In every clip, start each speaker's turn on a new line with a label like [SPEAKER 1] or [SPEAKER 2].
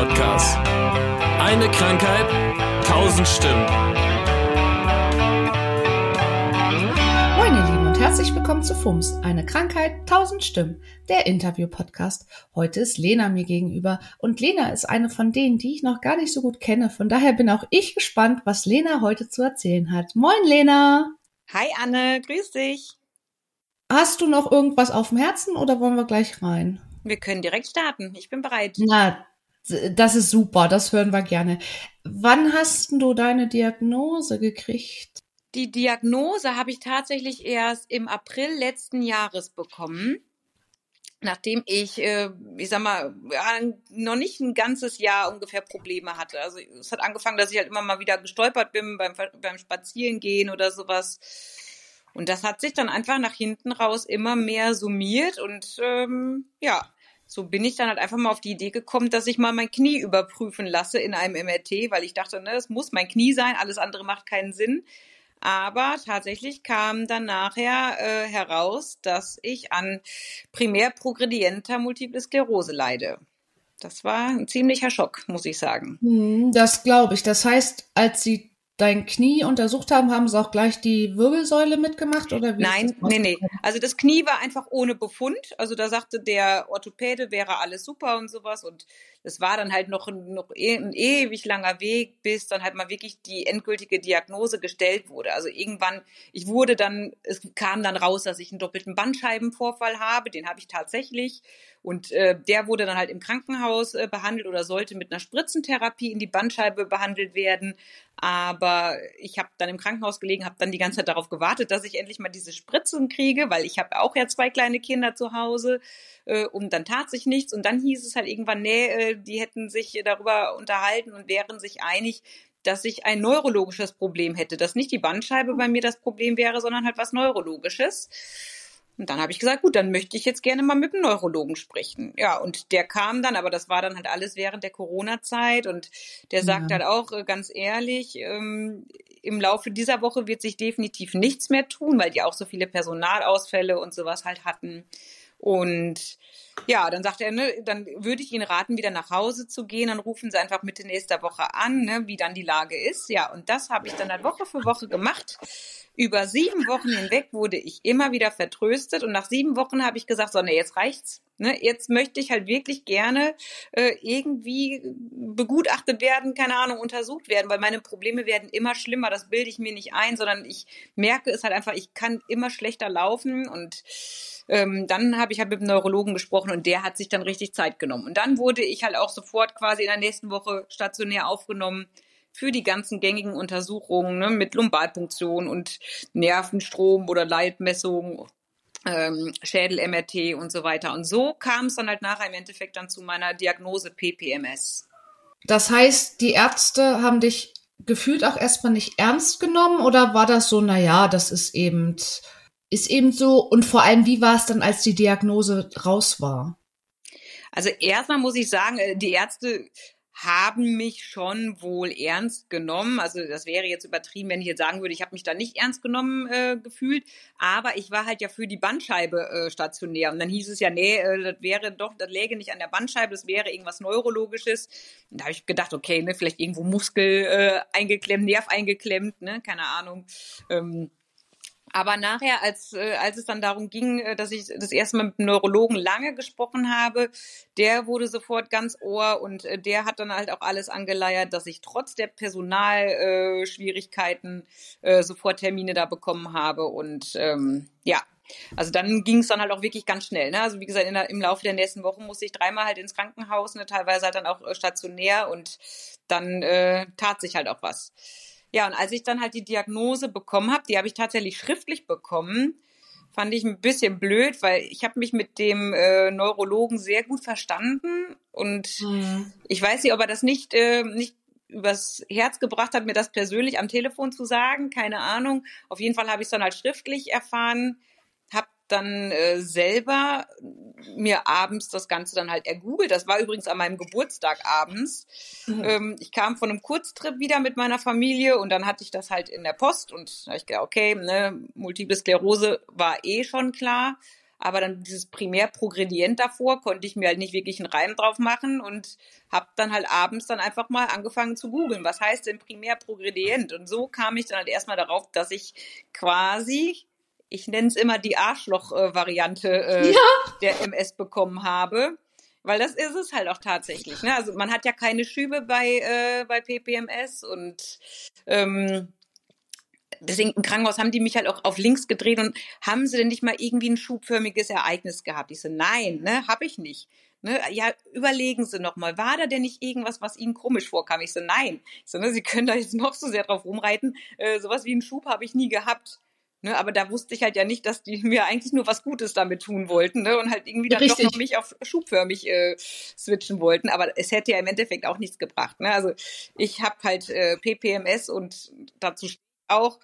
[SPEAKER 1] Podcast. Eine Krankheit, tausend Stimmen.
[SPEAKER 2] Moin ihr Lieben und herzlich willkommen zu FUMS, eine Krankheit, tausend Stimmen, der Interview-Podcast. Heute ist Lena mir gegenüber und Lena ist eine von denen, die ich noch gar nicht so gut kenne. Von daher bin auch ich gespannt, was Lena heute zu erzählen hat. Moin Lena!
[SPEAKER 3] Hi Anne, grüß dich.
[SPEAKER 2] Hast du noch irgendwas auf dem Herzen oder wollen wir gleich rein?
[SPEAKER 3] Wir können direkt starten. Ich bin bereit.
[SPEAKER 2] Na, das ist super, das hören wir gerne. Wann hast du deine Diagnose gekriegt?
[SPEAKER 3] Die Diagnose habe ich tatsächlich erst im April letzten Jahres bekommen, nachdem ich, äh, ich sag mal, noch nicht ein ganzes Jahr ungefähr Probleme hatte. Also es hat angefangen, dass ich halt immer mal wieder gestolpert bin beim, beim Spazierengehen oder sowas und das hat sich dann einfach nach hinten raus immer mehr summiert und ähm, ja, so bin ich dann halt einfach mal auf die Idee gekommen, dass ich mal mein Knie überprüfen lasse in einem MRT, weil ich dachte, ne, es muss mein Knie sein, alles andere macht keinen Sinn. Aber tatsächlich kam dann nachher äh, heraus, dass ich an primär progredienter Multiple Sklerose leide. Das war ein ziemlicher Schock, muss ich sagen.
[SPEAKER 2] Hm, das glaube ich. Das heißt, als Sie dein Knie untersucht haben, haben sie auch gleich die Wirbelsäule mitgemacht oder wie?
[SPEAKER 3] Nein, nee, nee. Also das Knie war einfach ohne Befund. Also da sagte der Orthopäde, wäre alles super und sowas und es war dann halt noch, noch e, ein ewig langer Weg, bis dann halt mal wirklich die endgültige Diagnose gestellt wurde. Also irgendwann, ich wurde dann, es kam dann raus, dass ich einen doppelten Bandscheibenvorfall habe, den habe ich tatsächlich. Und äh, der wurde dann halt im Krankenhaus äh, behandelt oder sollte mit einer Spritzentherapie in die Bandscheibe behandelt werden. Aber ich habe dann im Krankenhaus gelegen, habe dann die ganze Zeit darauf gewartet, dass ich endlich mal diese Spritzen kriege, weil ich habe auch ja zwei kleine Kinder zu Hause. Äh, und dann tat sich nichts. Und dann hieß es halt irgendwann, nee, äh, die hätten sich darüber unterhalten und wären sich einig, dass ich ein neurologisches Problem hätte, dass nicht die Bandscheibe bei mir das Problem wäre, sondern halt was Neurologisches. Und dann habe ich gesagt, gut, dann möchte ich jetzt gerne mal mit dem Neurologen sprechen. Ja, und der kam dann, aber das war dann halt alles während der Corona-Zeit und der sagt ja. halt auch äh, ganz ehrlich, ähm, im Laufe dieser Woche wird sich definitiv nichts mehr tun, weil die auch so viele Personalausfälle und sowas halt hatten. Und ja, dann sagt er, ne, dann würde ich Ihnen raten, wieder nach Hause zu gehen. Dann rufen Sie einfach Mitte nächster Woche an, ne, wie dann die Lage ist. Ja, und das habe ich dann halt Woche für Woche gemacht. Über sieben Wochen hinweg wurde ich immer wieder vertröstet und nach sieben Wochen habe ich gesagt, so, ne, jetzt reicht's. Ne, jetzt möchte ich halt wirklich gerne äh, irgendwie begutachtet werden, keine Ahnung, untersucht werden, weil meine Probleme werden immer schlimmer. Das bilde ich mir nicht ein, sondern ich merke es halt einfach, ich kann immer schlechter laufen und ähm, dann habe ich halt mit dem Neurologen gesprochen und der hat sich dann richtig Zeit genommen. Und dann wurde ich halt auch sofort quasi in der nächsten Woche stationär aufgenommen für die ganzen gängigen Untersuchungen ne, mit Lumbalpunktion und Nervenstrom oder Leitmessung, ähm, Schädel-MRT und so weiter. Und so kam es dann halt nachher im Endeffekt dann zu meiner Diagnose PPMS.
[SPEAKER 2] Das heißt, die Ärzte haben dich gefühlt auch erstmal nicht ernst genommen oder war das so, naja, das ist eben ist eben so. Und vor allem, wie war es dann, als die Diagnose raus war?
[SPEAKER 3] Also erstmal muss ich sagen, äh, die Ärzte haben mich schon wohl ernst genommen. Also das wäre jetzt übertrieben, wenn ich jetzt sagen würde, ich habe mich da nicht ernst genommen äh, gefühlt. Aber ich war halt ja für die Bandscheibe äh, stationär. Und dann hieß es ja, nee, äh, das wäre doch, das läge nicht an der Bandscheibe, das wäre irgendwas Neurologisches. Und da habe ich gedacht, okay, ne, vielleicht irgendwo Muskel äh, eingeklemmt, Nerv eingeklemmt, ne, keine Ahnung. Ähm, aber nachher, als, äh, als es dann darum ging, äh, dass ich das erste Mal mit dem Neurologen lange gesprochen habe, der wurde sofort ganz ohr und äh, der hat dann halt auch alles angeleiert, dass ich trotz der Personalschwierigkeiten äh, äh, sofort Termine da bekommen habe. Und ähm, ja, also dann ging es dann halt auch wirklich ganz schnell. Ne? Also wie gesagt, der, im Laufe der nächsten Wochen musste ich dreimal halt ins Krankenhaus, ne? teilweise halt dann auch äh, stationär und dann äh, tat sich halt auch was. Ja, und als ich dann halt die Diagnose bekommen habe, die habe ich tatsächlich schriftlich bekommen, fand ich ein bisschen blöd, weil ich habe mich mit dem äh, Neurologen sehr gut verstanden und mhm. ich weiß nicht, ob er das nicht äh, nicht übers Herz gebracht hat, mir das persönlich am Telefon zu sagen, keine Ahnung. Auf jeden Fall habe ich es dann halt schriftlich erfahren dann äh, selber mir abends das Ganze dann halt ergoogelt. Das war übrigens an meinem Geburtstag abends. Mhm. Ähm, ich kam von einem Kurztrip wieder mit meiner Familie und dann hatte ich das halt in der Post und da ich gedacht, okay, ne, Multiple Sklerose war eh schon klar. Aber dann dieses Primärprogredient davor konnte ich mir halt nicht wirklich einen Reim drauf machen und habe dann halt abends dann einfach mal angefangen zu googeln, was heißt denn Primärprogredient? Und so kam ich dann halt erstmal darauf, dass ich quasi ich nenne es immer die Arschloch-Variante äh, ja. der MS bekommen habe. Weil das ist es halt auch tatsächlich. Ne? Also man hat ja keine Schübe bei, äh, bei PPMS und ähm, deswegen im Krankenhaus haben die mich halt auch auf links gedreht und haben sie denn nicht mal irgendwie ein schubförmiges Ereignis gehabt? Ich so, nein, ne, habe ich nicht. Ne, ja, überlegen Sie noch mal, war da denn nicht irgendwas, was Ihnen komisch vorkam? Ich so, nein. Ich so, ne, Sie können da jetzt noch so sehr drauf rumreiten. Äh, sowas wie einen Schub habe ich nie gehabt. Ne, aber da wusste ich halt ja nicht, dass die mir eigentlich nur was Gutes damit tun wollten ne, und halt irgendwie dann Richtig. doch noch mich auf schubförmig äh, switchen wollten. Aber es hätte ja im Endeffekt auch nichts gebracht. Ne? Also ich habe halt äh, PPMS und dazu auch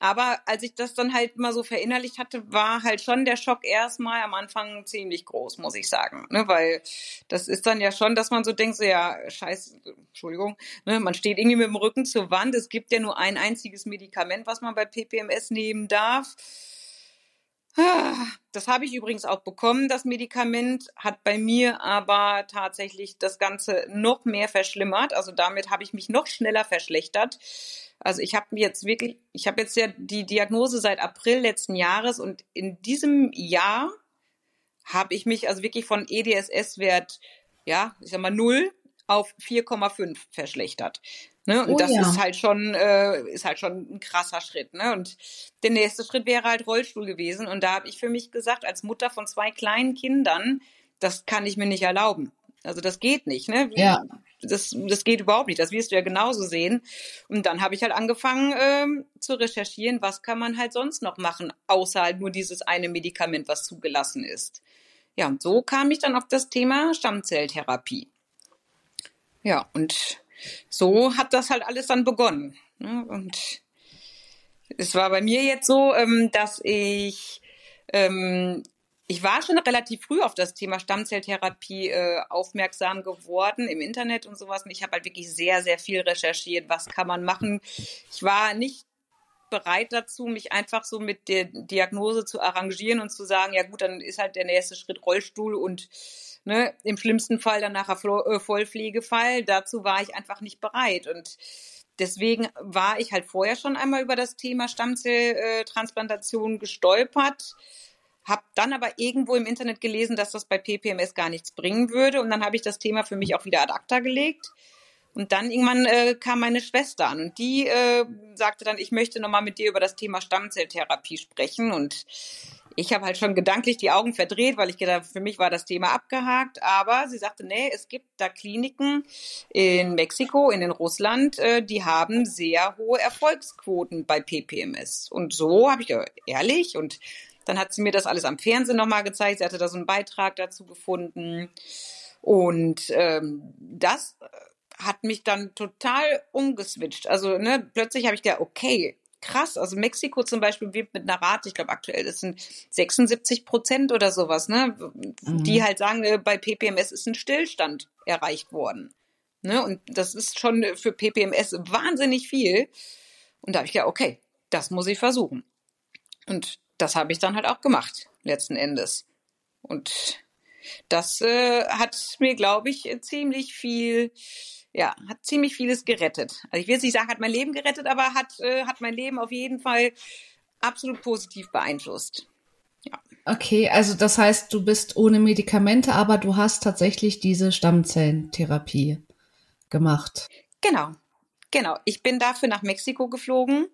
[SPEAKER 3] aber als ich das dann halt mal so verinnerlicht hatte, war halt schon der Schock erstmal am Anfang ziemlich groß, muss ich sagen. Ne? Weil das ist dann ja schon, dass man so denkt, so ja, scheiß, Entschuldigung, ne? man steht irgendwie mit dem Rücken zur Wand. Es gibt ja nur ein einziges Medikament, was man bei PPMS nehmen darf. Das habe ich übrigens auch bekommen, das Medikament, hat bei mir aber tatsächlich das Ganze noch mehr verschlimmert. Also damit habe ich mich noch schneller verschlechtert. Also ich habe jetzt wirklich, ich habe jetzt ja die Diagnose seit April letzten Jahres und in diesem Jahr habe ich mich also wirklich von EDSS-Wert, ja, ich sag mal null auf 4,5 verschlechtert. Ne? Und oh, das ja. ist halt schon, äh, ist halt schon ein krasser Schritt. Ne? Und der nächste Schritt wäre halt Rollstuhl gewesen. Und da habe ich für mich gesagt, als Mutter von zwei kleinen Kindern, das kann ich mir nicht erlauben. Also das geht nicht, ne? Ja. Das, das geht überhaupt nicht. Das wirst du ja genauso sehen. Und dann habe ich halt angefangen ähm, zu recherchieren, was kann man halt sonst noch machen, außer halt nur dieses eine Medikament, was zugelassen ist. Ja, und so kam ich dann auf das Thema Stammzelltherapie. Ja, und so hat das halt alles dann begonnen. Ne? Und es war bei mir jetzt so, ähm, dass ich ähm, ich war schon relativ früh auf das Thema Stammzelltherapie äh, aufmerksam geworden im Internet und sowas. Und ich habe halt wirklich sehr, sehr viel recherchiert, was kann man machen. Ich war nicht bereit dazu, mich einfach so mit der Diagnose zu arrangieren und zu sagen, ja gut, dann ist halt der nächste Schritt Rollstuhl und ne, im schlimmsten Fall dann nachher äh, Vollpflegefall. Dazu war ich einfach nicht bereit. Und deswegen war ich halt vorher schon einmal über das Thema Stammzelltransplantation gestolpert habe dann aber irgendwo im Internet gelesen, dass das bei PPMS gar nichts bringen würde. Und dann habe ich das Thema für mich auch wieder ad acta gelegt. Und dann irgendwann äh, kam meine Schwester an und die äh, sagte dann, ich möchte nochmal mit dir über das Thema Stammzelltherapie sprechen. Und ich habe halt schon gedanklich die Augen verdreht, weil ich gedacht, für mich war das Thema abgehakt. Aber sie sagte, nee, es gibt da Kliniken in Mexiko, in Russland, äh, die haben sehr hohe Erfolgsquoten bei PPMS. Und so habe ich, ehrlich, und dann hat sie mir das alles am Fernsehen nochmal gezeigt. Sie hatte da so einen Beitrag dazu gefunden. Und ähm, das äh, hat mich dann total umgeswitcht. Also ne, plötzlich habe ich gedacht, okay, krass. Also Mexiko zum Beispiel wirbt mit einer Rate, ich glaube aktuell das sind 76 Prozent oder sowas, ne? Mhm. Die halt sagen, äh, bei PPMS ist ein Stillstand erreicht worden. Ne? Und das ist schon für PPMS wahnsinnig viel. Und da habe ich gedacht, okay, das muss ich versuchen. Und das habe ich dann halt auch gemacht, letzten Endes. Und das äh, hat mir, glaube ich, ziemlich viel, ja, hat ziemlich vieles gerettet. Also ich will jetzt nicht sagen, hat mein Leben gerettet, aber hat, äh, hat mein Leben auf jeden Fall absolut positiv beeinflusst.
[SPEAKER 2] Ja. Okay, also das heißt, du bist ohne Medikamente, aber du hast tatsächlich diese Stammzellentherapie gemacht.
[SPEAKER 3] Genau, genau. Ich bin dafür nach Mexiko geflogen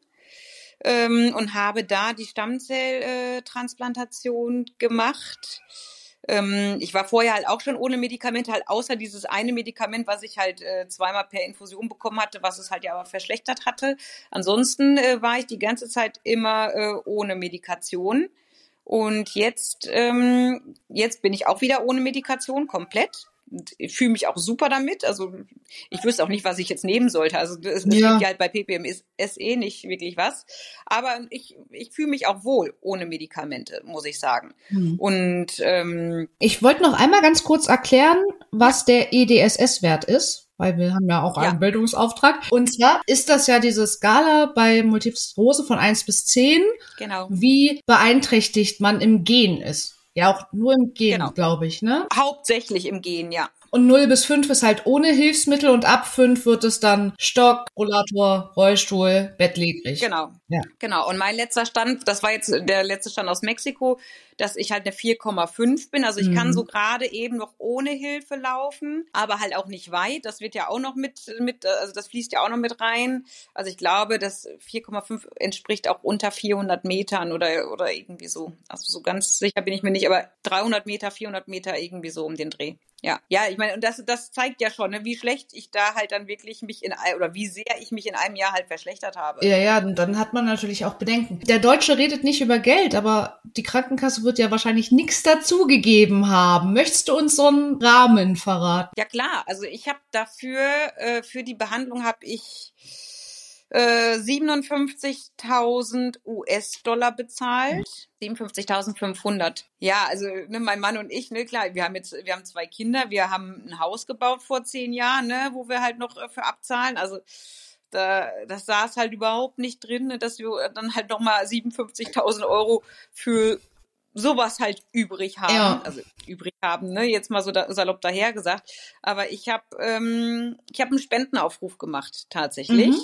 [SPEAKER 3] ähm, und habe da die Stammzelltransplantation gemacht. Ähm, ich war vorher halt auch schon ohne Medikamente, halt außer dieses eine Medikament, was ich halt äh, zweimal per Infusion bekommen hatte, was es halt ja aber verschlechtert hatte. Ansonsten äh, war ich die ganze Zeit immer äh, ohne Medikation. Und jetzt, ähm, jetzt bin ich auch wieder ohne Medikation komplett ich fühle mich auch super damit. Also ich wüsste auch nicht, was ich jetzt nehmen sollte. Also es, es ja. ja halt bei PPMS eh nicht wirklich was. Aber ich, ich fühle mich auch wohl ohne Medikamente, muss ich sagen. Mhm. Und ähm,
[SPEAKER 2] ich wollte noch einmal ganz kurz erklären, was der EDSS-Wert ist weil wir haben ja auch einen ja. Bildungsauftrag. Und zwar ist das ja diese Skala bei Multiple Sklerose von eins bis zehn.
[SPEAKER 3] Genau.
[SPEAKER 2] Wie beeinträchtigt man im Gen ist. Ja, auch nur im Gehen, genau. glaube ich, ne?
[SPEAKER 3] Hauptsächlich im Gehen, ja.
[SPEAKER 2] Und 0 bis 5 ist halt ohne Hilfsmittel und ab 5 wird es dann Stock, Rollator, Rollstuhl, bettlägerig.
[SPEAKER 3] Genau. Ja. Genau. Und mein letzter Stand, das war jetzt der letzte Stand aus Mexiko, dass ich halt eine 4,5 bin. Also ich mhm. kann so gerade eben noch ohne Hilfe laufen, aber halt auch nicht weit. Das wird ja auch noch mit, mit, also das fließt ja auch noch mit rein. Also ich glaube, das 4,5 entspricht auch unter 400 Metern oder, oder irgendwie so. Also so ganz sicher bin ich mir nicht, aber 300 Meter, 400 Meter irgendwie so um den Dreh. Ja, ja, ich meine, und das, das zeigt ja schon, ne, wie schlecht ich da halt dann wirklich mich in oder wie sehr ich mich in einem Jahr halt verschlechtert habe.
[SPEAKER 2] Ja, ja, dann hat man natürlich auch Bedenken. Der Deutsche redet nicht über Geld, aber die Krankenkasse wird ja wahrscheinlich nichts dazugegeben haben. Möchtest du uns so einen Rahmen verraten?
[SPEAKER 3] Ja klar, also ich habe dafür, äh, für die Behandlung habe ich äh, 57.000 US-Dollar bezahlt. 57.500. Ja, also ne, mein Mann und ich, ne, klar, wir haben jetzt, wir haben zwei Kinder, wir haben ein Haus gebaut vor zehn Jahren, ne, wo wir halt noch äh, für abzahlen. Also da, das saß halt überhaupt nicht drin, ne, dass wir dann halt nochmal 57.000 Euro für sowas halt übrig haben, ja. also übrig haben, ne, jetzt mal so da, salopp daher gesagt. Aber ich habe ähm, ich habe einen Spendenaufruf gemacht tatsächlich. Mhm.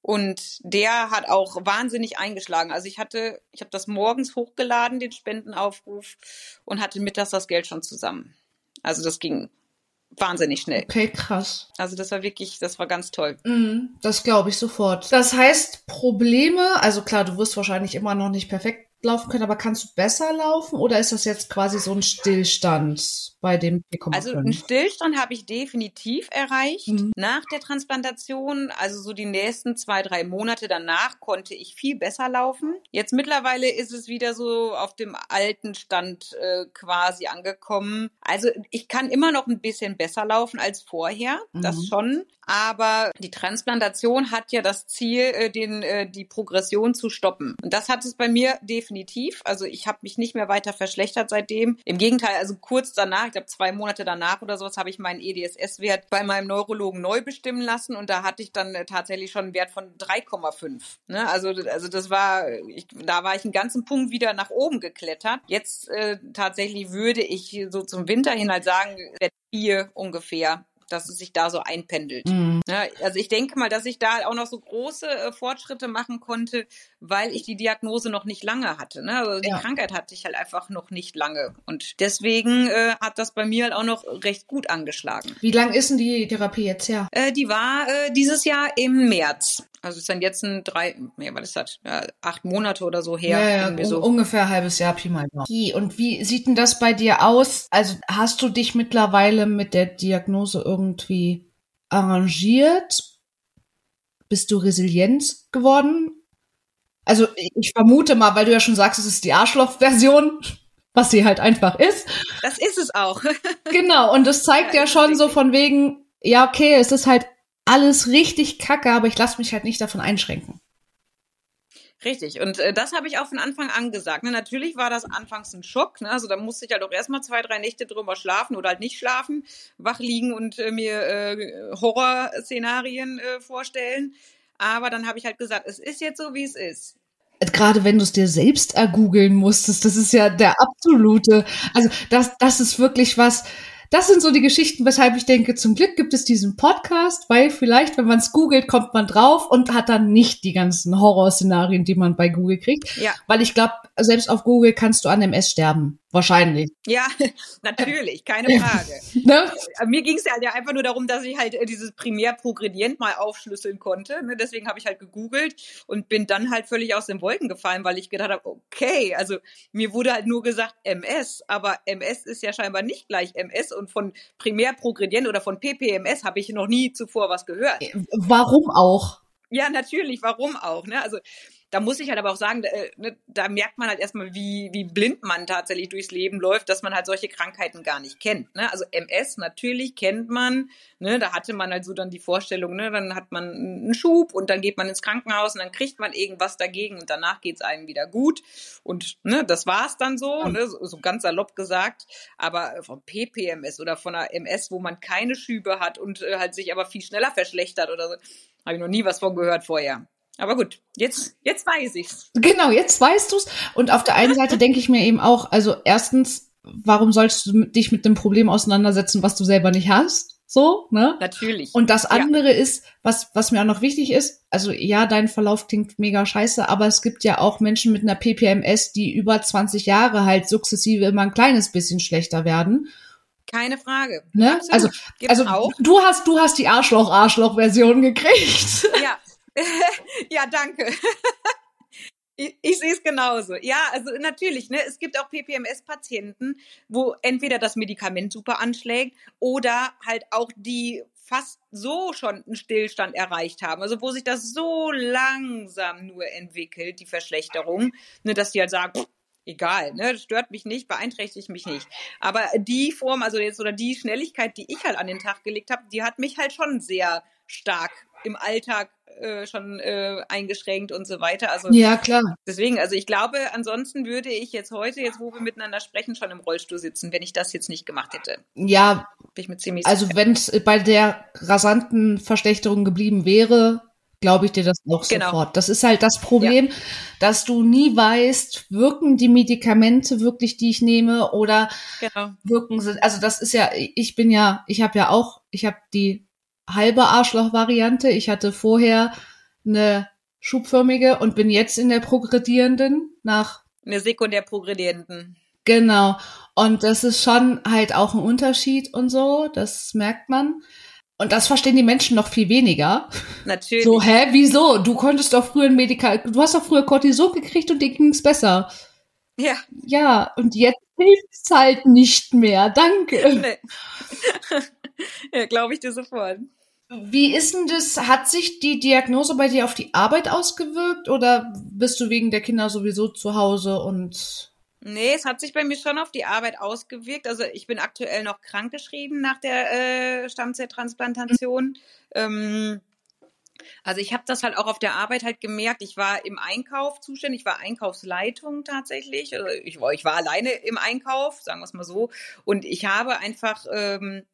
[SPEAKER 3] Und der hat auch wahnsinnig eingeschlagen. Also ich hatte, ich habe das morgens hochgeladen, den Spendenaufruf, und hatte mittags das Geld schon zusammen. Also das ging wahnsinnig schnell.
[SPEAKER 2] Okay, krass.
[SPEAKER 3] Also das war wirklich, das war ganz toll.
[SPEAKER 2] Mm, das glaube ich sofort. Das heißt, Probleme, also klar, du wirst wahrscheinlich immer noch nicht perfekt laufen können, aber kannst du besser laufen oder ist das jetzt quasi so ein Stillstand bei dem
[SPEAKER 3] 4,5? Also einen Stillstand habe ich definitiv erreicht. Mhm. Nach der Transplantation, also so die nächsten zwei, drei Monate danach, konnte ich viel besser laufen. Jetzt mittlerweile ist es wieder so auf dem alten Stand äh, quasi angekommen. Also ich kann immer noch ein bisschen besser laufen als vorher, mhm. das schon. Aber die Transplantation hat ja das Ziel, äh, den, äh, die Progression zu stoppen. Und das hat es bei mir definitiv. Also ich habe mich nicht mehr weiter verschlechtert seitdem. Im Gegenteil, also kurz danach, ich glaube zwei Monate danach oder sowas, habe ich meinen EDSS-Wert bei meinem Neurologen neu bestimmen lassen und da hatte ich dann äh, tatsächlich schon einen Wert von 3,5. Ne? Also, also das war, ich, da war ich einen ganzen Punkt wieder nach oben geklettert. Jetzt äh, tatsächlich würde ich so zum Winter hin halt sagen, ungefähr dass es sich da so einpendelt. Mhm. Ja, also ich denke mal, dass ich da auch noch so große äh, Fortschritte machen konnte, weil ich die Diagnose noch nicht lange hatte. Ne? Also die ja. Krankheit hatte ich halt einfach noch nicht lange. Und deswegen äh, hat das bei mir halt auch noch recht gut angeschlagen.
[SPEAKER 2] Wie lang ist denn die Therapie jetzt her?
[SPEAKER 3] Äh, die war äh, dieses Jahr im März. Also es ist dann jetzt ein drei, nee, was ist das? Ja, acht Monate oder so her.
[SPEAKER 2] Ja, ja so. ungefähr ein halbes Jahr Pi mal Und wie sieht denn das bei dir aus? Also hast du dich mittlerweile mit der Diagnose irgendwie arrangiert? Bist du resilient geworden? Also ich vermute mal, weil du ja schon sagst, es ist die Arschloch-Version, was sie halt einfach ist.
[SPEAKER 3] Das ist es auch.
[SPEAKER 2] genau, und das zeigt ja, ja schon so von wegen, ja, okay, es ist halt alles richtig kacke, aber ich lasse mich halt nicht davon einschränken.
[SPEAKER 3] Richtig. Und äh, das habe ich auch von Anfang an gesagt. Ne? Natürlich war das anfangs ein Schock. Ne? Also da musste ich halt auch erstmal zwei, drei Nächte drüber schlafen oder halt nicht schlafen, wach liegen und äh, mir äh, Horrorszenarien äh, vorstellen. Aber dann habe ich halt gesagt, es ist jetzt so, wie es ist
[SPEAKER 2] gerade wenn du es dir selbst ergoogeln musstest, das ist ja der absolute, also das, das ist wirklich was, das sind so die Geschichten, weshalb ich denke, zum Glück gibt es diesen Podcast, weil vielleicht, wenn man es googelt, kommt man drauf und hat dann nicht die ganzen Horrorszenarien, die man bei Google kriegt. Ja. Weil ich glaube, selbst auf Google kannst du an MS sterben. Wahrscheinlich.
[SPEAKER 3] Ja, natürlich, keine Frage. ne? Mir ging es ja einfach nur darum, dass ich halt äh, dieses Primärprogredient mal aufschlüsseln konnte. Ne? Deswegen habe ich halt gegoogelt und bin dann halt völlig aus den Wolken gefallen, weil ich gedacht habe, okay, also mir wurde halt nur gesagt MS, aber MS ist ja scheinbar nicht gleich MS und von Primärprogredient oder von PPMS habe ich noch nie zuvor was gehört.
[SPEAKER 2] Warum auch?
[SPEAKER 3] Ja, natürlich, warum auch? Ne? Also da muss ich halt aber auch sagen, äh, ne, da merkt man halt erstmal, wie, wie blind man tatsächlich durchs Leben läuft, dass man halt solche Krankheiten gar nicht kennt. Ne? Also MS natürlich kennt man, ne? da hatte man halt so dann die Vorstellung, ne? dann hat man einen Schub und dann geht man ins Krankenhaus und dann kriegt man irgendwas dagegen und danach geht's einem wieder gut. Und ne, das war's dann so, ne? so, so ganz salopp gesagt. Aber vom PPMS oder von einer MS, wo man keine Schübe hat und äh, halt sich aber viel schneller verschlechtert oder so, habe ich noch nie was von gehört vorher. Aber gut, jetzt, jetzt weiß ich's.
[SPEAKER 2] Genau, jetzt weißt du's. Und auf der einen Seite denke ich mir eben auch, also erstens, warum sollst du dich mit dem Problem auseinandersetzen, was du selber nicht hast? So, ne?
[SPEAKER 3] Natürlich.
[SPEAKER 2] Und das andere ja. ist, was, was mir auch noch wichtig ist, also ja, dein Verlauf klingt mega scheiße, aber es gibt ja auch Menschen mit einer PPMS, die über 20 Jahre halt sukzessive immer ein kleines bisschen schlechter werden.
[SPEAKER 3] Keine Frage.
[SPEAKER 2] Ne? Also, also auch. du hast, du hast die Arschloch-Arschloch-Version gekriegt.
[SPEAKER 3] Ja. ja, danke. Ich, ich sehe es genauso. Ja, also natürlich, ne, es gibt auch PPMS-Patienten, wo entweder das Medikament super anschlägt oder halt auch die fast so schon einen Stillstand erreicht haben. Also wo sich das so langsam nur entwickelt, die Verschlechterung, ne, dass die halt sagen, pff, egal, ne, stört mich nicht, beeinträchtigt mich nicht. Aber die Form, also jetzt oder die Schnelligkeit, die ich halt an den Tag gelegt habe, die hat mich halt schon sehr stark im Alltag äh, schon äh, eingeschränkt und so weiter. Also
[SPEAKER 2] ja klar.
[SPEAKER 3] Deswegen, also ich glaube, ansonsten würde ich jetzt heute, jetzt wo wir miteinander sprechen, schon im Rollstuhl sitzen, wenn ich das jetzt nicht gemacht hätte.
[SPEAKER 2] Ja, bin ich mir ziemlich. Also wenn es bei der rasanten Verschlechterung geblieben wäre, glaube ich dir das auch genau. sofort. Das ist halt das Problem, ja. dass du nie weißt, wirken die Medikamente wirklich, die ich nehme, oder genau. wirken sie. Also das ist ja, ich bin ja, ich habe ja auch, ich habe die halbe Arschloch-Variante. Ich hatte vorher eine schubförmige und bin jetzt in der progredierenden nach.
[SPEAKER 3] Eine sekundär progredierenden.
[SPEAKER 2] Genau. Und das ist schon halt auch ein Unterschied und so. Das merkt man. Und das verstehen die Menschen noch viel weniger.
[SPEAKER 3] Natürlich.
[SPEAKER 2] So, hä, wieso? Du konntest doch früher ein Medikal, du hast doch früher Cortison gekriegt und dir ging's besser.
[SPEAKER 3] Ja.
[SPEAKER 2] Ja, und jetzt hilft's halt nicht mehr. Danke. Nee.
[SPEAKER 3] ja, glaube ich dir sofort.
[SPEAKER 2] Wie ist denn das? Hat sich die Diagnose bei dir auf die Arbeit ausgewirkt oder bist du wegen der Kinder sowieso zu Hause und
[SPEAKER 3] Nee, es hat sich bei mir schon auf die Arbeit ausgewirkt. Also ich bin aktuell noch krankgeschrieben nach der äh, Stammzelltransplantation. Mhm. Ähm, also ich habe das halt auch auf der Arbeit halt gemerkt. Ich war im Einkauf zuständig, ich war Einkaufsleitung tatsächlich. Also ich, war, ich war alleine im Einkauf, sagen wir es mal so. Und ich habe einfach ähm,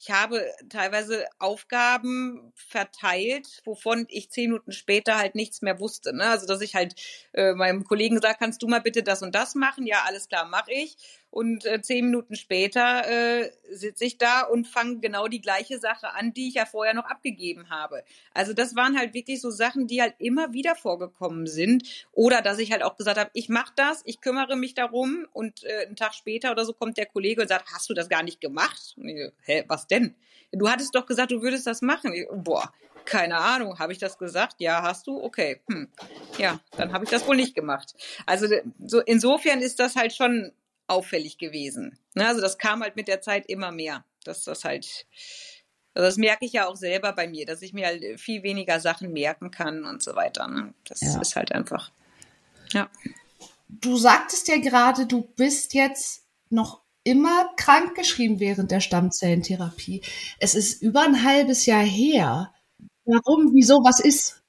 [SPEAKER 3] ich habe teilweise Aufgaben verteilt, wovon ich zehn Minuten später halt nichts mehr wusste. Ne? Also dass ich halt äh, meinem Kollegen gesagt, kannst du mal bitte das und das machen? Ja, alles klar, mache ich. Und äh, zehn Minuten später äh, sitze ich da und fange genau die gleiche Sache an, die ich ja vorher noch abgegeben habe. Also das waren halt wirklich so Sachen, die halt immer wieder vorgekommen sind. Oder dass ich halt auch gesagt habe, ich mache das, ich kümmere mich darum und äh, einen Tag später oder so kommt der Kollege und sagt, hast du das gar nicht gemacht? Ich, Hä, was denn? Du hattest doch gesagt, du würdest das machen. Ich, boah, keine Ahnung, habe ich das gesagt? Ja, hast du? Okay. Hm. Ja, dann habe ich das wohl nicht gemacht. Also so insofern ist das halt schon auffällig gewesen. Ne? Also das kam halt mit der Zeit immer mehr, dass das halt, also das merke ich ja auch selber bei mir, dass ich mir halt viel weniger Sachen merken kann und so weiter. Ne? Das ja. ist halt einfach, ja.
[SPEAKER 2] Du sagtest ja gerade, du bist jetzt noch immer krankgeschrieben während der Stammzellentherapie. Es ist über ein halbes Jahr her. Warum? Wieso? Was ist?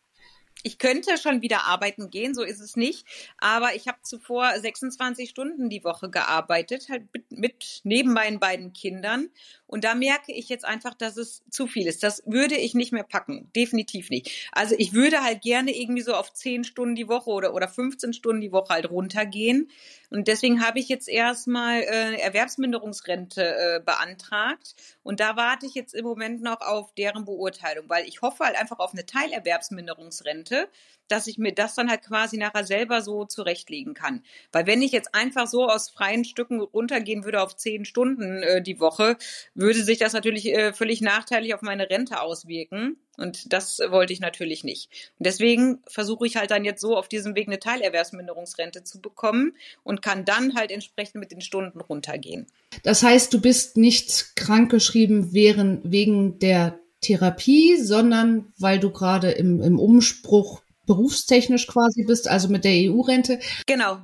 [SPEAKER 3] Ich könnte schon wieder arbeiten gehen, so ist es nicht. Aber ich habe zuvor 26 Stunden die Woche gearbeitet, halt mit, mit, neben meinen beiden Kindern. Und da merke ich jetzt einfach, dass es zu viel ist. Das würde ich nicht mehr packen. Definitiv nicht. Also ich würde halt gerne irgendwie so auf 10 Stunden die Woche oder, oder 15 Stunden die Woche halt runtergehen. Und deswegen habe ich jetzt erstmal äh, Erwerbsminderungsrente äh, beantragt. Und da warte ich jetzt im Moment noch auf deren Beurteilung, weil ich hoffe halt einfach auf eine Teilerwerbsminderungsrente, dass ich mir das dann halt quasi nachher selber so zurechtlegen kann. Weil wenn ich jetzt einfach so aus freien Stücken runtergehen würde auf zehn Stunden äh, die Woche, würde sich das natürlich äh, völlig nachteilig auf meine Rente auswirken. Und das wollte ich natürlich nicht. Und deswegen versuche ich halt dann jetzt so auf diesem Weg eine Teilerwerbsminderungsrente zu bekommen und kann dann halt entsprechend mit den Stunden runtergehen.
[SPEAKER 2] Das heißt, du bist nicht krankgeschrieben wegen der Therapie, sondern weil du gerade im, im Umspruch berufstechnisch quasi bist, also mit der EU-Rente.
[SPEAKER 3] Genau.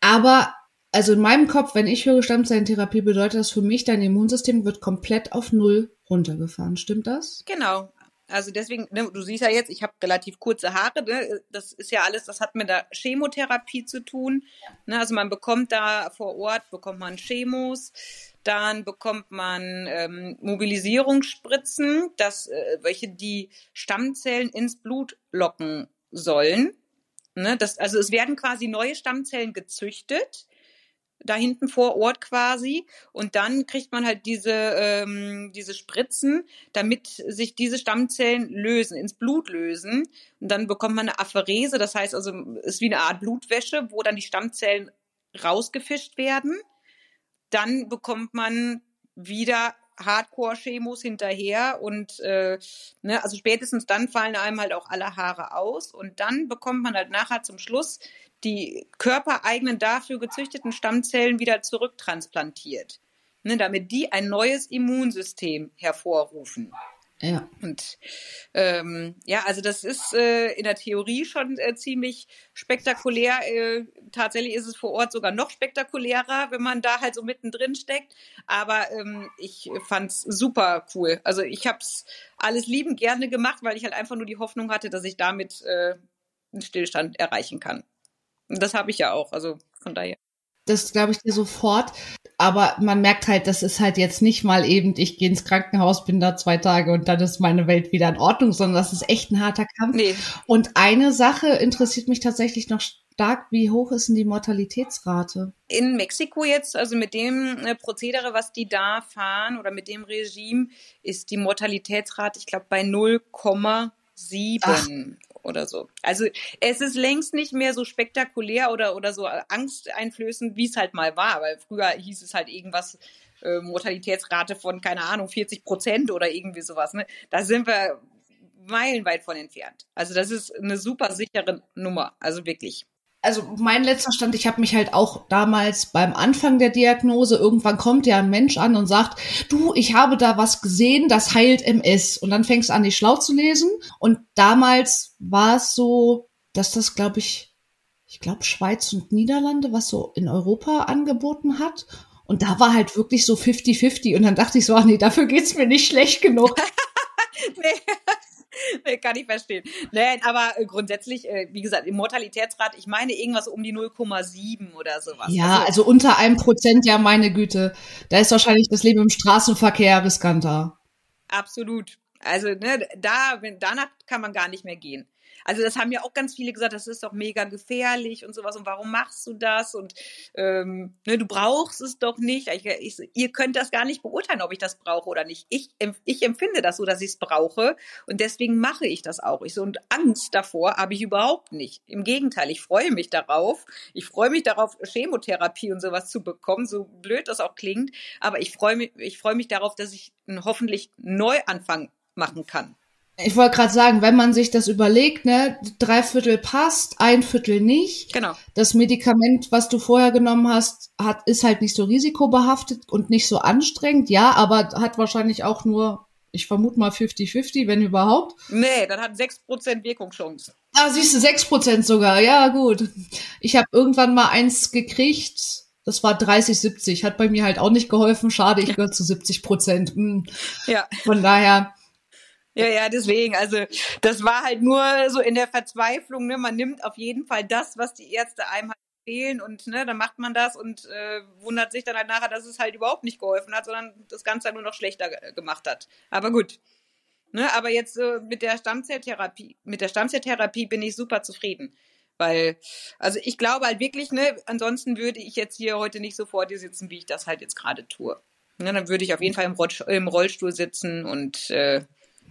[SPEAKER 2] Aber also in meinem Kopf, wenn ich höre Stammzellentherapie, bedeutet das für mich, dein Immunsystem wird komplett auf Null runtergefahren. Stimmt das?
[SPEAKER 3] Genau. Also deswegen, ne, du siehst ja jetzt, ich habe relativ kurze Haare. Ne? Das ist ja alles, das hat mit der Chemotherapie zu tun. Ne? Also man bekommt da vor Ort, bekommt man Chemos, dann bekommt man ähm, Mobilisierungsspritzen, das, äh, welche die Stammzellen ins Blut locken sollen. Ne, das, also es werden quasi neue Stammzellen gezüchtet, da hinten vor Ort quasi. Und dann kriegt man halt diese, ähm, diese Spritzen, damit sich diese Stammzellen lösen, ins Blut lösen. Und dann bekommt man eine Apherese, das heißt also, es ist wie eine Art Blutwäsche, wo dann die Stammzellen rausgefischt werden. Dann bekommt man wieder Hardcore-Chemos hinterher und äh, ne, also spätestens dann fallen einem halt auch alle Haare aus und dann bekommt man halt nachher zum Schluss die körpereigenen dafür gezüchteten Stammzellen wieder zurücktransplantiert, ne, damit die ein neues Immunsystem hervorrufen.
[SPEAKER 2] Ja.
[SPEAKER 3] Und ähm, ja, also das ist äh, in der Theorie schon äh, ziemlich spektakulär. Äh, tatsächlich ist es vor Ort sogar noch spektakulärer, wenn man da halt so mittendrin steckt. Aber ähm, ich fand's super cool. Also ich hab's alles lieben gerne gemacht, weil ich halt einfach nur die Hoffnung hatte, dass ich damit äh, einen Stillstand erreichen kann. Und das habe ich ja auch. Also von daher
[SPEAKER 2] das glaube ich dir sofort. Aber man merkt halt, das ist halt jetzt nicht mal eben, ich gehe ins Krankenhaus, bin da zwei Tage und dann ist meine Welt wieder in Ordnung, sondern das ist echt ein harter Kampf. Nee. Und eine Sache interessiert mich tatsächlich noch stark, wie hoch ist denn die Mortalitätsrate?
[SPEAKER 3] In Mexiko jetzt, also mit dem äh, Prozedere, was die da fahren oder mit dem Regime, ist die Mortalitätsrate, ich glaube, bei 0,7 oder so. Also es ist längst nicht mehr so spektakulär oder, oder so angsteinflößend, wie es halt mal war. Weil früher hieß es halt irgendwas, äh, Mortalitätsrate von, keine Ahnung, 40 Prozent oder irgendwie sowas. Ne? Da sind wir meilenweit von entfernt. Also das ist eine super sichere Nummer. Also wirklich
[SPEAKER 2] also mein letzter Stand, ich habe mich halt auch damals beim Anfang der Diagnose, irgendwann kommt ja ein Mensch an und sagt, du, ich habe da was gesehen, das heilt MS. Und dann fängst du an, die schlau zu lesen. Und damals war es so, dass das, glaube ich, ich glaube, Schweiz und Niederlande, was so in Europa angeboten hat. Und da war halt wirklich so 50-50. Und dann dachte ich so, ach nee, dafür geht's mir nicht schlecht genug. nee.
[SPEAKER 3] Kann ich verstehen. Nee, aber äh, grundsätzlich, äh, wie gesagt, im Mortalitätsrat, ich meine irgendwas um die 0,7 oder sowas.
[SPEAKER 2] Ja, also, also unter einem Prozent, ja, meine Güte. Da ist wahrscheinlich das Leben im Straßenverkehr riskanter.
[SPEAKER 3] Absolut. Also, ne, da, wenn, danach kann man gar nicht mehr gehen. Also das haben ja auch ganz viele gesagt, das ist doch mega gefährlich und sowas und warum machst du das und ähm, ne, du brauchst es doch nicht. Ich, ich, ihr könnt das gar nicht beurteilen, ob ich das brauche oder nicht. Ich, ich empfinde das so, dass ich es brauche und deswegen mache ich das auch. Ich so und Angst davor habe ich überhaupt nicht. Im Gegenteil, ich freue mich darauf. Ich freue mich darauf, Chemotherapie und sowas zu bekommen, so blöd das auch klingt. Aber ich freue mich, ich freue mich darauf, dass ich einen hoffentlich Neuanfang machen kann.
[SPEAKER 2] Ich wollte gerade sagen, wenn man sich das überlegt, ne, drei Viertel passt, ein Viertel nicht.
[SPEAKER 3] Genau.
[SPEAKER 2] Das Medikament, was du vorher genommen hast, hat, ist halt nicht so risikobehaftet und nicht so anstrengend, ja, aber hat wahrscheinlich auch nur, ich vermute mal 50-50, wenn überhaupt.
[SPEAKER 3] Nee, dann hat 6% Wirkungschance.
[SPEAKER 2] Ah, siehst du, 6% sogar, ja, gut. Ich habe irgendwann mal eins gekriegt, das war 30, 70, hat bei mir halt auch nicht geholfen. Schade, ich gehöre zu 70 Prozent. Hm.
[SPEAKER 3] Ja.
[SPEAKER 2] Von daher,
[SPEAKER 3] ja, ja, deswegen. Also das war halt nur so in der Verzweiflung. Ne? Man nimmt auf jeden Fall das, was die Ärzte einem halt empfehlen und ne, dann macht man das und äh, wundert sich dann halt nachher, dass es halt überhaupt nicht geholfen hat, sondern das Ganze halt nur noch schlechter gemacht hat. Aber gut. Ne, aber jetzt äh, mit der Stammzelltherapie, mit der Stammzelltherapie bin ich super zufrieden. Weil, also ich glaube halt wirklich, ne, ansonsten würde ich jetzt hier heute nicht so vor dir sitzen, wie ich das halt jetzt gerade tue. Ne, dann würde ich auf jeden Fall im, im Rollstuhl sitzen und äh,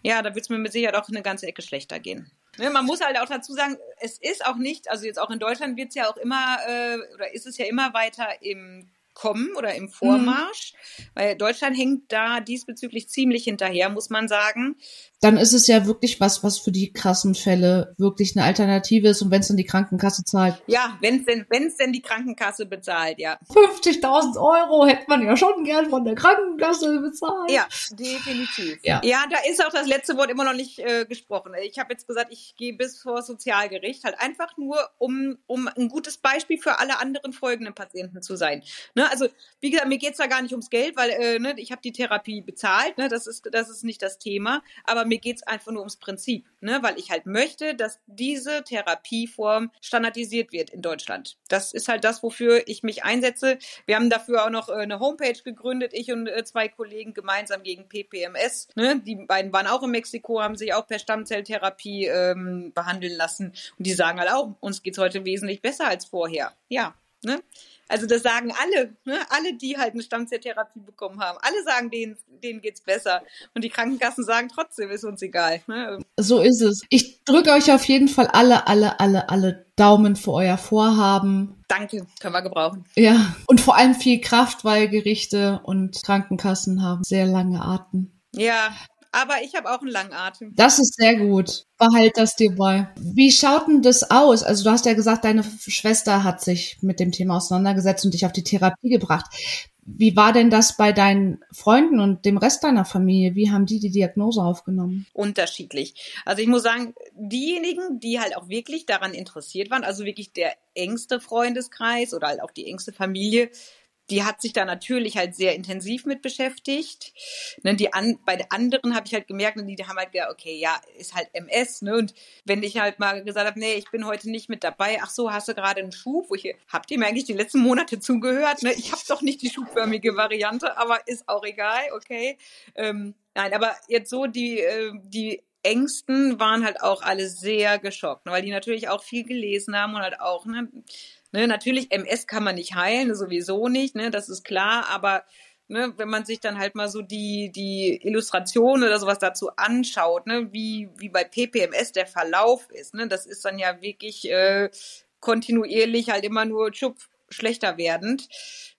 [SPEAKER 3] ja, da wird es mir mit Sicherheit auch eine ganze Ecke schlechter gehen. Ne, man muss halt auch dazu sagen, es ist auch nicht, also jetzt auch in Deutschland wird es ja auch immer, äh, oder ist es ja immer weiter im Kommen oder im Vormarsch, mhm. weil Deutschland hängt da diesbezüglich ziemlich hinterher, muss man sagen
[SPEAKER 2] dann ist es ja wirklich was, was für die krassen Fälle wirklich eine Alternative ist und wenn es dann die Krankenkasse zahlt.
[SPEAKER 3] Ja, wenn es denn, wenn's denn die Krankenkasse bezahlt, ja.
[SPEAKER 2] 50.000 Euro hätte man ja schon gern von der Krankenkasse bezahlt.
[SPEAKER 3] Ja, definitiv. Ja, ja da ist auch das letzte Wort immer noch nicht äh, gesprochen. Ich habe jetzt gesagt, ich gehe bis vor Sozialgericht, halt einfach nur, um, um ein gutes Beispiel für alle anderen folgenden Patienten zu sein. Ne? Also wie gesagt, mir geht's da gar nicht ums Geld, weil äh, ne, ich habe die Therapie bezahlt, ne? das, ist, das ist nicht das Thema, aber mir geht's einfach nur ums Prinzip, ne? weil ich halt möchte, dass diese Therapieform standardisiert wird in Deutschland. Das ist halt das, wofür ich mich einsetze. Wir haben dafür auch noch äh, eine Homepage gegründet, ich und äh, zwei Kollegen gemeinsam gegen PPMS. Ne? Die beiden waren auch in Mexiko, haben sich auch per Stammzelltherapie ähm, behandeln lassen und die sagen halt auch, uns geht's heute wesentlich besser als vorher. Ja, ne? Also das sagen alle, ne? alle, die halt eine Stammzelltherapie bekommen haben. Alle sagen, denen, denen geht's besser. Und die Krankenkassen sagen trotzdem, ist uns egal. Ne?
[SPEAKER 2] So ist es. Ich drücke euch auf jeden Fall alle, alle, alle, alle Daumen für euer Vorhaben.
[SPEAKER 3] Danke, können wir gebrauchen.
[SPEAKER 2] Ja, und vor allem viel Kraft, weil Gerichte und Krankenkassen haben sehr lange Atem.
[SPEAKER 3] Ja, aber ich habe auch einen langen Atem.
[SPEAKER 2] Das ist sehr gut. Behalt das dir bei. Wie schaut denn das aus? Also du hast ja gesagt, deine Schwester hat sich mit dem Thema auseinandergesetzt und dich auf die Therapie gebracht. Wie war denn das bei deinen Freunden und dem Rest deiner Familie? Wie haben die die Diagnose aufgenommen?
[SPEAKER 3] Unterschiedlich. Also ich muss sagen, diejenigen, die halt auch wirklich daran interessiert waren, also wirklich der engste Freundeskreis oder halt auch die engste Familie, die hat sich da natürlich halt sehr intensiv mit beschäftigt. Ne, die an, bei den anderen habe ich halt gemerkt, ne, die haben halt gesagt, okay, ja, ist halt MS, ne? Und wenn ich halt mal gesagt habe, nee, ich bin heute nicht mit dabei, ach so, hast du gerade einen Schub? Wo ich, habt ihr mir eigentlich die letzten Monate zugehört? Ne? Ich habe doch nicht die schubförmige Variante, aber ist auch egal, okay. Ähm, nein, aber jetzt so die, äh, die Ängsten waren halt auch alle sehr geschockt, ne, weil die natürlich auch viel gelesen haben und halt auch, ne, Ne, natürlich, MS kann man nicht heilen, sowieso nicht, ne, das ist klar, aber ne, wenn man sich dann halt mal so die, die Illustration oder sowas dazu anschaut, ne, wie, wie bei PPMS der Verlauf ist, ne, das ist dann ja wirklich äh, kontinuierlich halt immer nur schupf, schlechter werdend.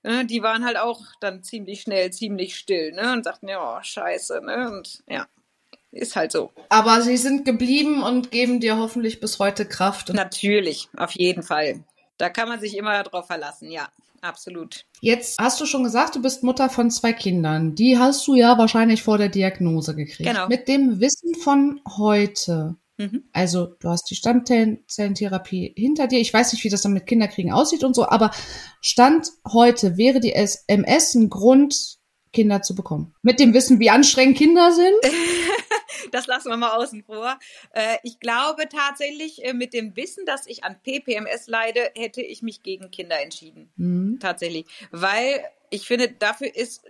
[SPEAKER 3] Ne, die waren halt auch dann ziemlich schnell, ziemlich still, ne, und sagten, ja, oh, scheiße, ne, und ja. Ist halt so.
[SPEAKER 2] Aber sie sind geblieben und geben dir hoffentlich bis heute Kraft.
[SPEAKER 3] Natürlich, auf jeden Fall. Da kann man sich immer drauf verlassen, ja, absolut.
[SPEAKER 2] Jetzt hast du schon gesagt, du bist Mutter von zwei Kindern. Die hast du ja wahrscheinlich vor der Diagnose gekriegt.
[SPEAKER 3] Genau.
[SPEAKER 2] Mit dem Wissen von heute. Mhm. Also du hast die Stammzellentherapie hinter dir. Ich weiß nicht, wie das dann mit Kinderkriegen aussieht und so, aber Stand heute wäre die MS ein Grund, Kinder zu bekommen. Mit dem Wissen, wie anstrengend Kinder sind.
[SPEAKER 3] das lassen wir mal außen vor. Äh, ich glaube tatsächlich, äh, mit dem Wissen, dass ich an PPMS leide, hätte ich mich gegen Kinder entschieden. Mhm. Tatsächlich. Weil ich finde, dafür ist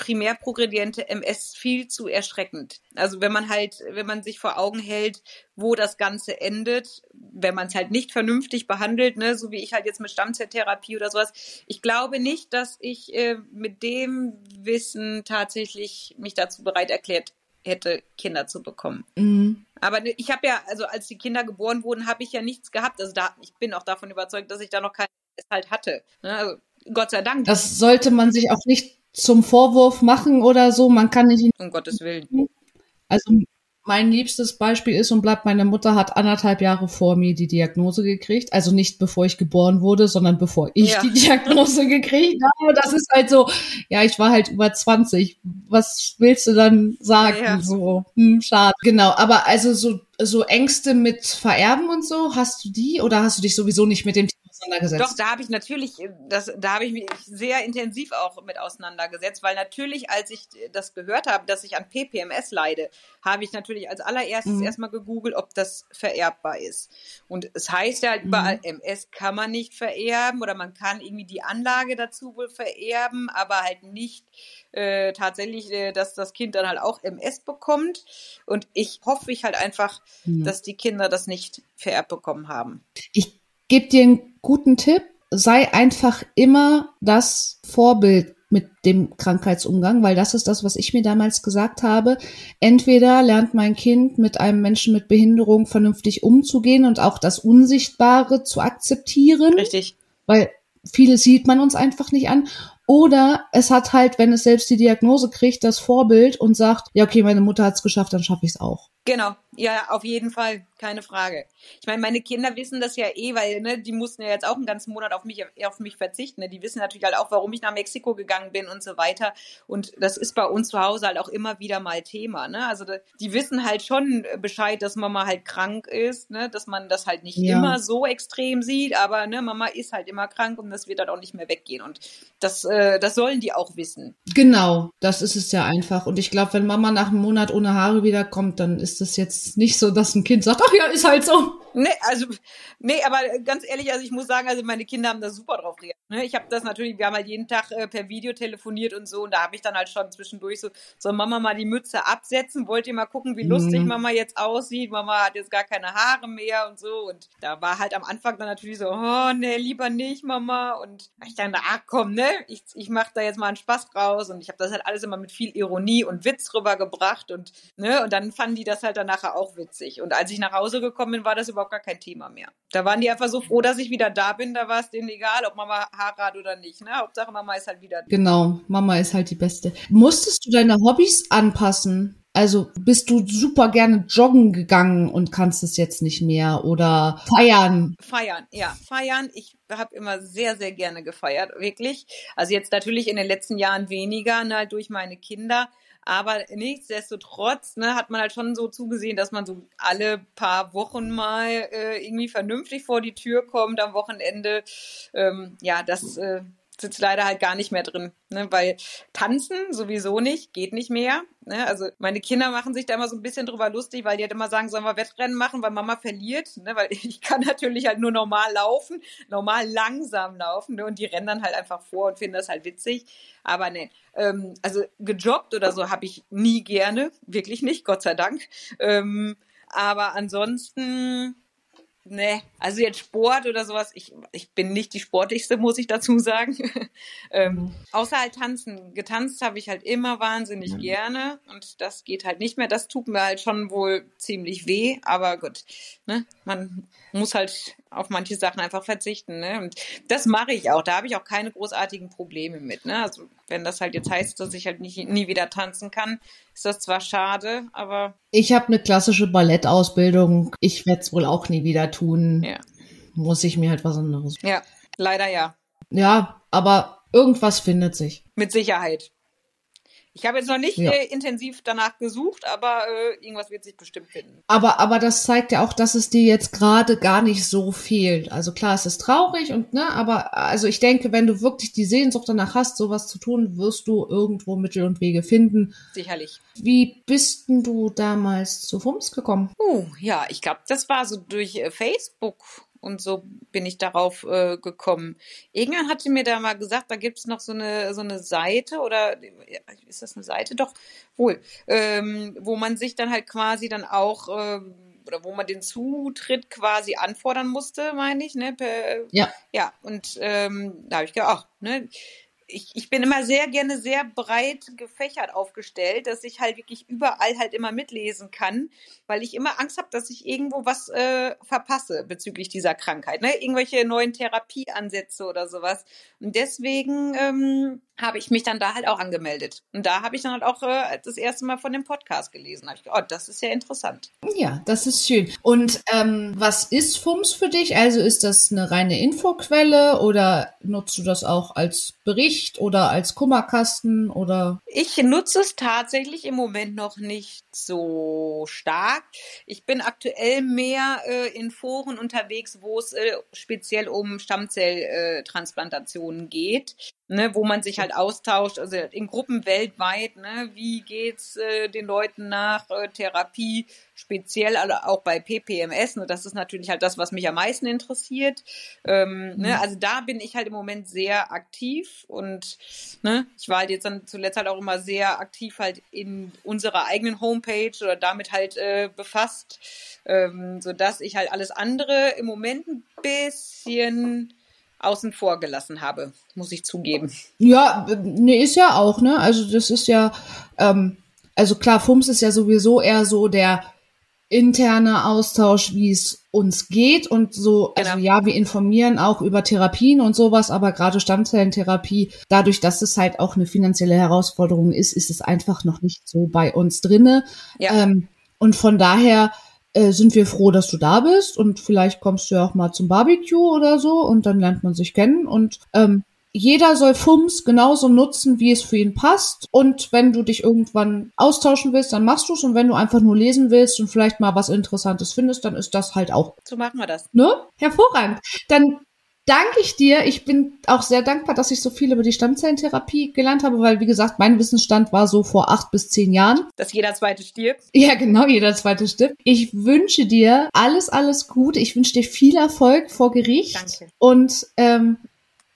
[SPEAKER 3] primär progrediente MS viel zu erschreckend. Also wenn man halt, wenn man sich vor Augen hält, wo das Ganze endet, wenn man es halt nicht vernünftig behandelt, ne, so wie ich halt jetzt mit Stammzelltherapie oder sowas. Ich glaube nicht, dass ich äh, mit dem Wissen tatsächlich mich dazu bereit erklärt hätte, Kinder zu bekommen. Mhm. Aber ne, ich habe ja, also als die Kinder geboren wurden, habe ich ja nichts gehabt. Also da, ich bin auch davon überzeugt, dass ich da noch kein halt hatte. Ne? Also, Gott sei Dank.
[SPEAKER 2] Das sollte man sich auch nicht zum Vorwurf machen oder so. Man kann nicht.
[SPEAKER 3] Um Gottes Willen.
[SPEAKER 2] Also mein liebstes Beispiel ist und bleibt, meine Mutter hat anderthalb Jahre vor mir die Diagnose gekriegt. Also nicht bevor ich geboren wurde, sondern bevor ich ja. die Diagnose gekriegt habe. Das ist halt so, ja, ich war halt über 20. Was willst du dann sagen? Ja, ja. So, hm, schade. Genau, aber also so, so Ängste mit Vererben und so, hast du die oder hast du dich sowieso nicht mit dem
[SPEAKER 3] auseinandergesetzt? Doch, da habe ich natürlich, das, da habe ich mich sehr intensiv auch mit auseinandergesetzt, weil natürlich, als ich das gehört habe, dass ich an PPMS leide, habe ich natürlich als allererstes mhm. erstmal gegoogelt, ob das vererbbar ist. Und es heißt ja halt überall, mhm. MS kann man nicht vererben oder man kann irgendwie die Anlage dazu wohl vererben, aber halt nicht äh, tatsächlich, äh, dass das Kind dann halt auch MS bekommt. Und ich hoffe ich halt einfach, mhm. dass die Kinder das nicht vererbt bekommen haben.
[SPEAKER 2] Ich gebe dir einen guten Tipp. Sei einfach immer das Vorbild mit dem Krankheitsumgang, weil das ist das, was ich mir damals gesagt habe. Entweder lernt mein Kind mit einem Menschen mit Behinderung vernünftig umzugehen und auch das Unsichtbare zu akzeptieren.
[SPEAKER 3] Richtig.
[SPEAKER 2] Weil viele sieht man uns einfach nicht an. Oder es hat halt, wenn es selbst die Diagnose kriegt, das Vorbild und sagt, ja, okay, meine Mutter hat es geschafft, dann schaffe ich es auch.
[SPEAKER 3] Genau, ja, auf jeden Fall. Keine Frage. Ich meine, meine Kinder wissen das ja eh, weil ne, die mussten ja jetzt auch einen ganzen Monat auf mich, auf mich verzichten. Ne? Die wissen natürlich halt auch, warum ich nach Mexiko gegangen bin und so weiter. Und das ist bei uns zu Hause halt auch immer wieder mal Thema. Ne? Also die wissen halt schon Bescheid, dass Mama halt krank ist, ne? dass man das halt nicht ja. immer so extrem sieht, aber ne, Mama ist halt immer krank und das wird dann auch nicht mehr weggehen. Und das, äh, das sollen die auch wissen.
[SPEAKER 2] Genau, das ist es ja einfach. Und ich glaube, wenn Mama nach einem Monat ohne Haare wiederkommt, dann ist das jetzt nicht so, dass ein Kind sagt, ja, ist halt so.
[SPEAKER 3] Nee, also, nee, aber ganz ehrlich, also ich muss sagen, also meine Kinder haben da super drauf reagiert. Ne? Ich habe das natürlich, wir haben halt jeden Tag äh, per Video telefoniert und so und da habe ich dann halt schon zwischendurch so, soll Mama mal die Mütze absetzen? Wollt ihr mal gucken, wie lustig mhm. Mama jetzt aussieht? Mama hat jetzt gar keine Haare mehr und so und da war halt am Anfang dann natürlich so, oh nee, lieber nicht, Mama und ich dachte, ach komm, ne, ich, ich mache da jetzt mal einen Spaß raus und ich habe das halt alles immer mit viel Ironie und Witz rübergebracht und ne, und dann fanden die das halt dann nachher auch witzig und als ich nach Hause gekommen bin, war das überhaupt gar kein Thema mehr. Da waren die einfach so froh, dass ich wieder da bin, da war es denen egal, ob Mama Haare hat oder nicht. Ne? Hauptsache Mama ist halt wieder.
[SPEAKER 2] Genau, Mama ist halt die Beste. Musstest du deine Hobbys anpassen? Also bist du super gerne joggen gegangen und kannst es jetzt nicht mehr oder feiern?
[SPEAKER 3] Feiern, ja, feiern. Ich habe immer sehr, sehr gerne gefeiert, wirklich. Also jetzt natürlich in den letzten Jahren weniger, ne, durch meine Kinder. Aber nichtsdestotrotz ne, hat man halt schon so zugesehen, dass man so alle paar Wochen mal äh, irgendwie vernünftig vor die Tür kommt am Wochenende. Ähm, ja, das äh, sitzt leider halt gar nicht mehr drin, ne? weil tanzen sowieso nicht, geht nicht mehr. Ne? Also meine Kinder machen sich da immer so ein bisschen drüber lustig, weil die halt immer sagen, sollen wir Wettrennen machen, weil Mama verliert, ne? weil ich kann natürlich halt nur normal laufen, normal langsam laufen ne? und die rennen dann halt einfach vor und finden das halt witzig. Aber ne, ähm, also gejoggt oder so habe ich nie gerne, wirklich nicht, Gott sei Dank. Ähm, aber ansonsten Nee, also jetzt Sport oder sowas, ich, ich bin nicht die sportlichste, muss ich dazu sagen. ähm, außer halt tanzen. Getanzt habe ich halt immer wahnsinnig mhm. gerne und das geht halt nicht mehr. Das tut mir halt schon wohl ziemlich weh, aber gut, ne? Man muss halt auf manche Sachen einfach verzichten. Ne? Und das mache ich auch. Da habe ich auch keine großartigen Probleme mit. Ne? Also wenn das halt jetzt heißt, dass ich halt nicht, nie wieder tanzen kann, ist das zwar schade, aber.
[SPEAKER 2] Ich habe eine klassische Ballettausbildung. Ich werde es wohl auch nie wieder tun. Ja. Muss ich mir halt was anderes.
[SPEAKER 3] Ja, leider ja.
[SPEAKER 2] Ja, aber irgendwas findet sich.
[SPEAKER 3] Mit Sicherheit. Ich habe jetzt noch nicht ja. äh, intensiv danach gesucht, aber äh, irgendwas wird sich bestimmt finden.
[SPEAKER 2] Aber, aber das zeigt ja auch, dass es dir jetzt gerade gar nicht so fehlt. Also klar, es ist traurig und ne, aber also ich denke, wenn du wirklich die Sehnsucht danach hast, sowas zu tun, wirst du irgendwo Mittel und Wege finden.
[SPEAKER 3] Sicherlich.
[SPEAKER 2] Wie bist denn du damals zu FUMS gekommen?
[SPEAKER 3] Uh, ja, ich glaube, das war so durch äh, Facebook und so bin ich darauf äh, gekommen. Irgendwann hatte mir da mal gesagt, da gibt es noch so eine, so eine Seite oder ist das eine Seite? Doch, wohl, ähm, wo man sich dann halt quasi dann auch äh, oder wo man den Zutritt quasi anfordern musste, meine ich, ne? Per,
[SPEAKER 2] ja.
[SPEAKER 3] Ja, und ähm, da habe ich gedacht, ach, ne, ich, ich bin immer sehr gerne sehr breit gefächert aufgestellt, dass ich halt wirklich überall halt immer mitlesen kann, weil ich immer Angst habe, dass ich irgendwo was äh, verpasse bezüglich dieser Krankheit, ne? Irgendwelche neuen Therapieansätze oder sowas. Und deswegen ähm, habe ich mich dann da halt auch angemeldet. Und da habe ich dann halt auch äh, das erste Mal von dem Podcast gelesen. Da habe ich gedacht, oh, das ist ja interessant.
[SPEAKER 2] Ja, das ist schön. Und ähm, was ist FUMS für dich? Also ist das eine reine Infoquelle oder nutzt du das auch als Bericht oder als Kummerkasten oder?
[SPEAKER 3] Ich nutze es tatsächlich im Moment noch nicht so stark. Ich bin aktuell mehr äh, in Foren unterwegs, wo es äh, speziell um Stammzelltransplantationen geht ne, wo man sich halt austauscht, also in Gruppen weltweit, ne, wie geht's äh, den Leuten nach äh, Therapie, speziell also auch bei PPMS, ne, das ist natürlich halt das, was mich am meisten interessiert. Ähm, ne, mhm. ne, also da bin ich halt im Moment sehr aktiv und ne, ich war halt jetzt dann zuletzt halt auch immer sehr aktiv halt in unserer eigenen Homepage oder damit halt äh, befasst, ähm, so dass ich halt alles andere im Moment ein bisschen außen vor gelassen habe, muss ich zugeben.
[SPEAKER 2] Ja, ne, ist ja auch, ne? Also das ist ja, ähm, also klar, FUMS ist ja sowieso eher so der interne Austausch, wie es uns geht und so, also genau. ja, wir informieren auch über Therapien und sowas, aber gerade Stammzellentherapie, dadurch, dass es halt auch eine finanzielle Herausforderung ist, ist es einfach noch nicht so bei uns drinne. Ja. Ähm, und von daher äh, sind wir froh, dass du da bist und vielleicht kommst du ja auch mal zum Barbecue oder so und dann lernt man sich kennen und ähm, jeder soll FUMS genauso nutzen, wie es für ihn passt. Und wenn du dich irgendwann austauschen willst, dann machst du es. Und wenn du einfach nur lesen willst und vielleicht mal was Interessantes findest, dann ist das halt auch.
[SPEAKER 3] So machen wir das.
[SPEAKER 2] Ne? Hervorragend. Dann danke ich dir. Ich bin auch sehr dankbar, dass ich so viel über die Stammzellentherapie gelernt habe, weil, wie gesagt, mein Wissensstand war so vor acht bis zehn Jahren.
[SPEAKER 3] Dass jeder zweite stirbt.
[SPEAKER 2] Ja, genau, jeder zweite stirbt. Ich wünsche dir alles, alles Gute. Ich wünsche dir viel Erfolg vor Gericht.
[SPEAKER 3] Danke.
[SPEAKER 2] Und ähm,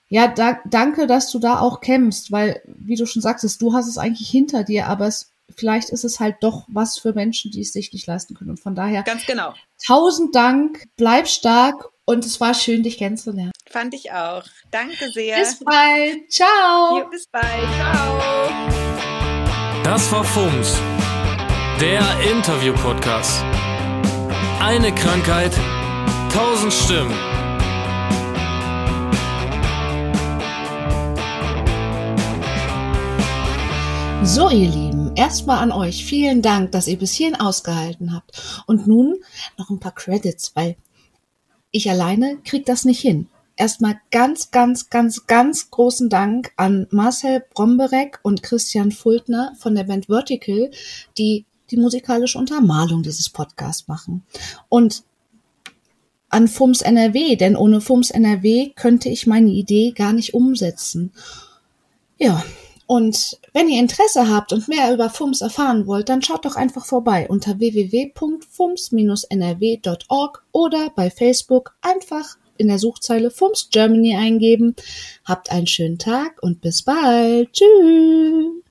[SPEAKER 2] ja, da, danke, dass du da auch kämpfst, weil, wie du schon sagtest, du hast es eigentlich hinter dir, aber es, vielleicht ist es halt doch was für Menschen, die es sich nicht leisten können. Und von daher.
[SPEAKER 3] Ganz genau.
[SPEAKER 2] Tausend Dank, bleib stark und es war schön, dich kennenzulernen.
[SPEAKER 3] Fand ich auch. Danke sehr.
[SPEAKER 2] Bis bald. Ciao.
[SPEAKER 3] Hier, bis bald. Ciao.
[SPEAKER 1] Das war FUMS, der Interview-Podcast. Eine Krankheit, tausend Stimmen.
[SPEAKER 2] So, ihr Lieben, erstmal an euch vielen Dank, dass ihr bis hierhin ausgehalten habt. Und nun noch ein paar Credits, weil ich alleine krieg das nicht hin. Erstmal ganz, ganz, ganz, ganz großen Dank an Marcel Bromberek und Christian Fultner von der Band Vertical, die die musikalische Untermalung dieses Podcasts machen. Und an FUMS NRW, denn ohne FUMS NRW könnte ich meine Idee gar nicht umsetzen. Ja, und wenn ihr Interesse habt und mehr über FUMS erfahren wollt, dann schaut doch einfach vorbei unter www.fums-nrw.org oder bei Facebook einfach in der Suchzeile FUMS Germany eingeben. Habt einen schönen Tag und bis bald. Tschüss.